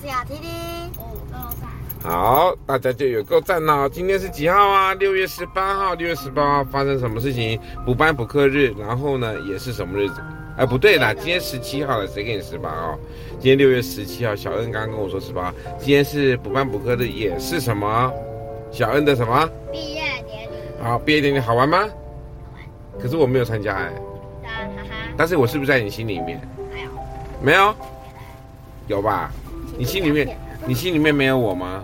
是小 T T，五六三。好，大家就有够赞了。今天是几号啊？六月十八号。六月十八号发生什么事情？补班补课日，然后呢，也是什么日子？哎，不对啦，今天十七号了，谁给你十八号？今天六月十七号，小恩刚刚跟我说十八。今天是补班补课日，也是什么？小恩的什么？毕业典礼。好，毕业典礼好玩吗？好玩。可是我没有参加哎。哈哈。但是我是不是在你心里面？没有。没有。有吧？你心里面，你心里面没有我吗？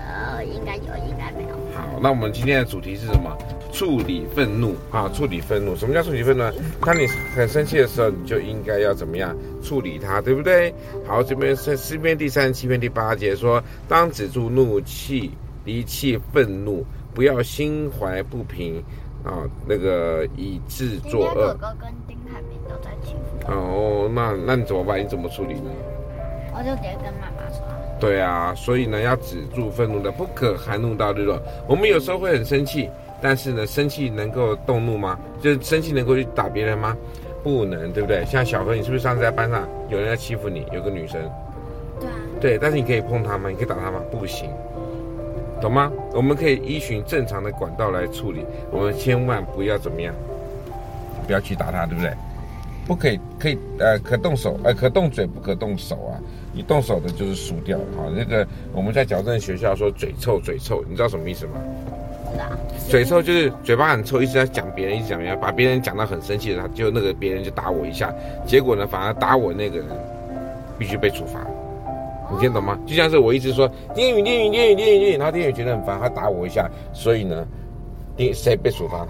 呃，应该有，应该没有。好，那我们今天的主题是什么？处理愤怒啊！处理愤怒，什么叫处理愤怒？当你很生气的时候，你就应该要怎么样处理它，对不对？好，这边是诗篇第三十七篇第八节说：当止住怒气，离弃愤怒，不要心怀不平啊，那个以致作恶。哥哥跟丁海明都在欺负。哦，那那你怎么办？你怎么处理呢？我就直接跟妈妈说。对啊，所以呢，要止住愤怒的，不可含怒到日落。我们有时候会很生气，但是呢，生气能够动怒吗？就是生气能够去打别人吗？不能，对不对？像小何，你是不是上次在班上有人在欺负你？有个女生。对啊。对，但是你可以碰她吗？你可以打她吗？不行，懂吗？我们可以依循正常的管道来处理，我们千万不要怎么样，不要去打她，对不对？不可以，可以，呃，可动手，呃，可动嘴，不可动手啊！你动手的就是输掉了哈。那个我们在矫正学校说嘴臭，嘴臭，你知道什么意思吗？嘴臭就是嘴巴很臭，一直在讲别人，一直讲别人，把别人讲到很生气的，他就那个别人就打我一下，结果呢，反而打我那个人必须被处罚。你听懂吗？就像是我一直说丁宇，丁宇，丁宇，丁宇，然后丁宇觉得很烦，他打我一下，所以呢，丁谁被处罚？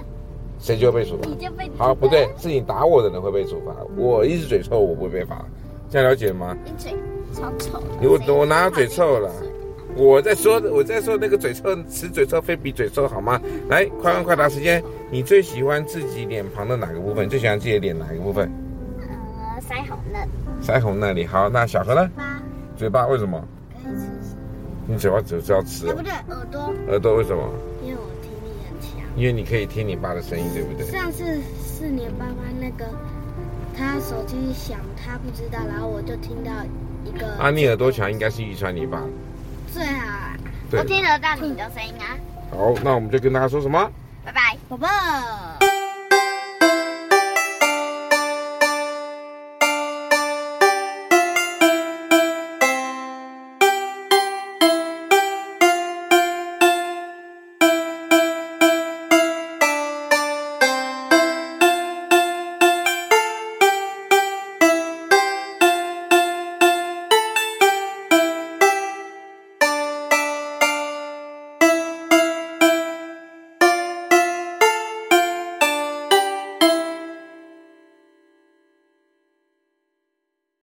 谁就会被处罚？你就被好，不对，是你打我的人会被处罚。我一直嘴臭，我不会被罚。这样了解吗？你嘴超臭。我我哪有嘴臭了？我在说我在说那个嘴臭，此嘴臭非比嘴臭，好吗？来，快问快答时间。你最喜欢自己脸庞的哪个部分？最喜欢自己的脸哪个部分？呃，腮红那里。腮红那里。好，那小何呢？嘴巴。为什么？可以吃。你嘴巴只是要吃？不对，耳朵。耳朵为什么？因为你可以听你爸的声音，对不对？上次四年爸爸那个，他手机响，他不知道，然后我就听到一个。啊，你耳朵强，应该是遗传你爸。最好啊。我听得到你的声音啊。好，那我们就跟大家说什么？拜拜，宝宝。